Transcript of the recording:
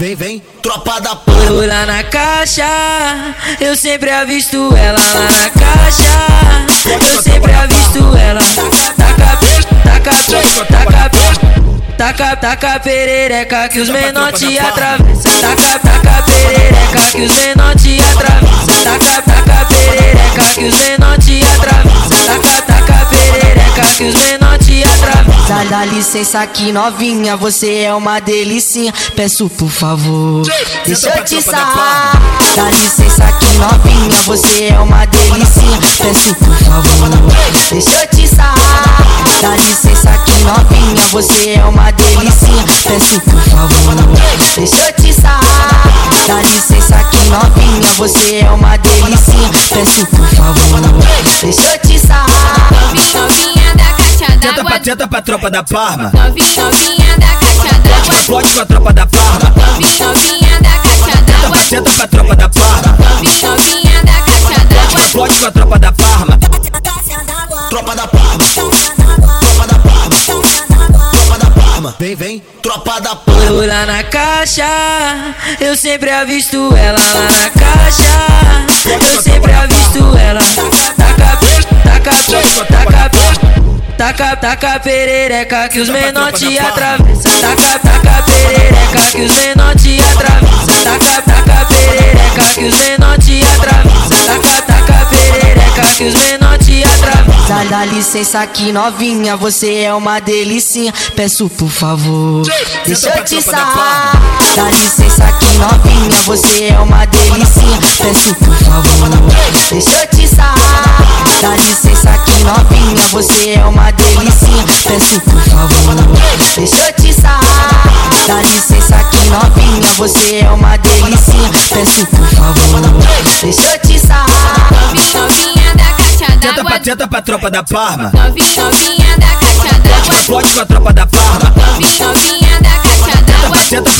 Vem, vem, tropa da porra. Lá na caixa, eu sempre avisto ela lá na caixa. Eu sempre avisto ela. Taca, taca, taca, taca, taca perereca que os menor te atravessam. Taca, taca perereca que os menor dá licença aqui novinha, você é uma delicinha. Peço por favor, deixa eu te sarrar. Dá licença aqui novinha, você é uma delicinha. Peço por favor, deixa eu te sarrar. Dá licença aqui novinha, você é uma delicinha. Peço por favor, deixa eu te sarrar. Dá licença aqui novinha, você é uma delicinha. Peço por favor, deixa eu te sarrar. Novinha da caixa Tenta d'água. pra, tenta pra tropa da Parma. Novinha, da caixa d'água. Explode com a tropa da Parma. Novinha, da caixa d'água. Tenta pra tropa da Parma. Novinha, da caixa d'água. Explode com a tropa da Parma. Tropa da Parma. Tropa da Parma. Tropa da Parma. Vem, vem, tropa da Parma. Tô lá na caixa, eu sempre avisto ela lá na caixa. Taca, taca perereca que os menor te atravessam. Taca, taca perereca que os menor te atravessam. Taca, taca perereca que os menor te atravessam. Taca, taca perereca que os menor te atravessam. Dá, dá licença aqui novinha, você é uma delicinha. Peço por favor, deixa eu te sarrar. Dá licença aqui novinha, você é uma delicinha. Peço por favor, deixa eu te sarrar. Dá licença aqui novinha, você é uma delicinha. Peço por favor, deixa eu te sarrar. Dá licença aqui novinha, você é uma delicinha. Peço por favor, deixa eu te sarrar. Novinha, novinha da caixa Tenta pra, d'água. tenta pra tropa da Parma. Novinha, novinha da caixa d'água. Explode com a tropa da Parma. Novinha, novinha da caixa d'água.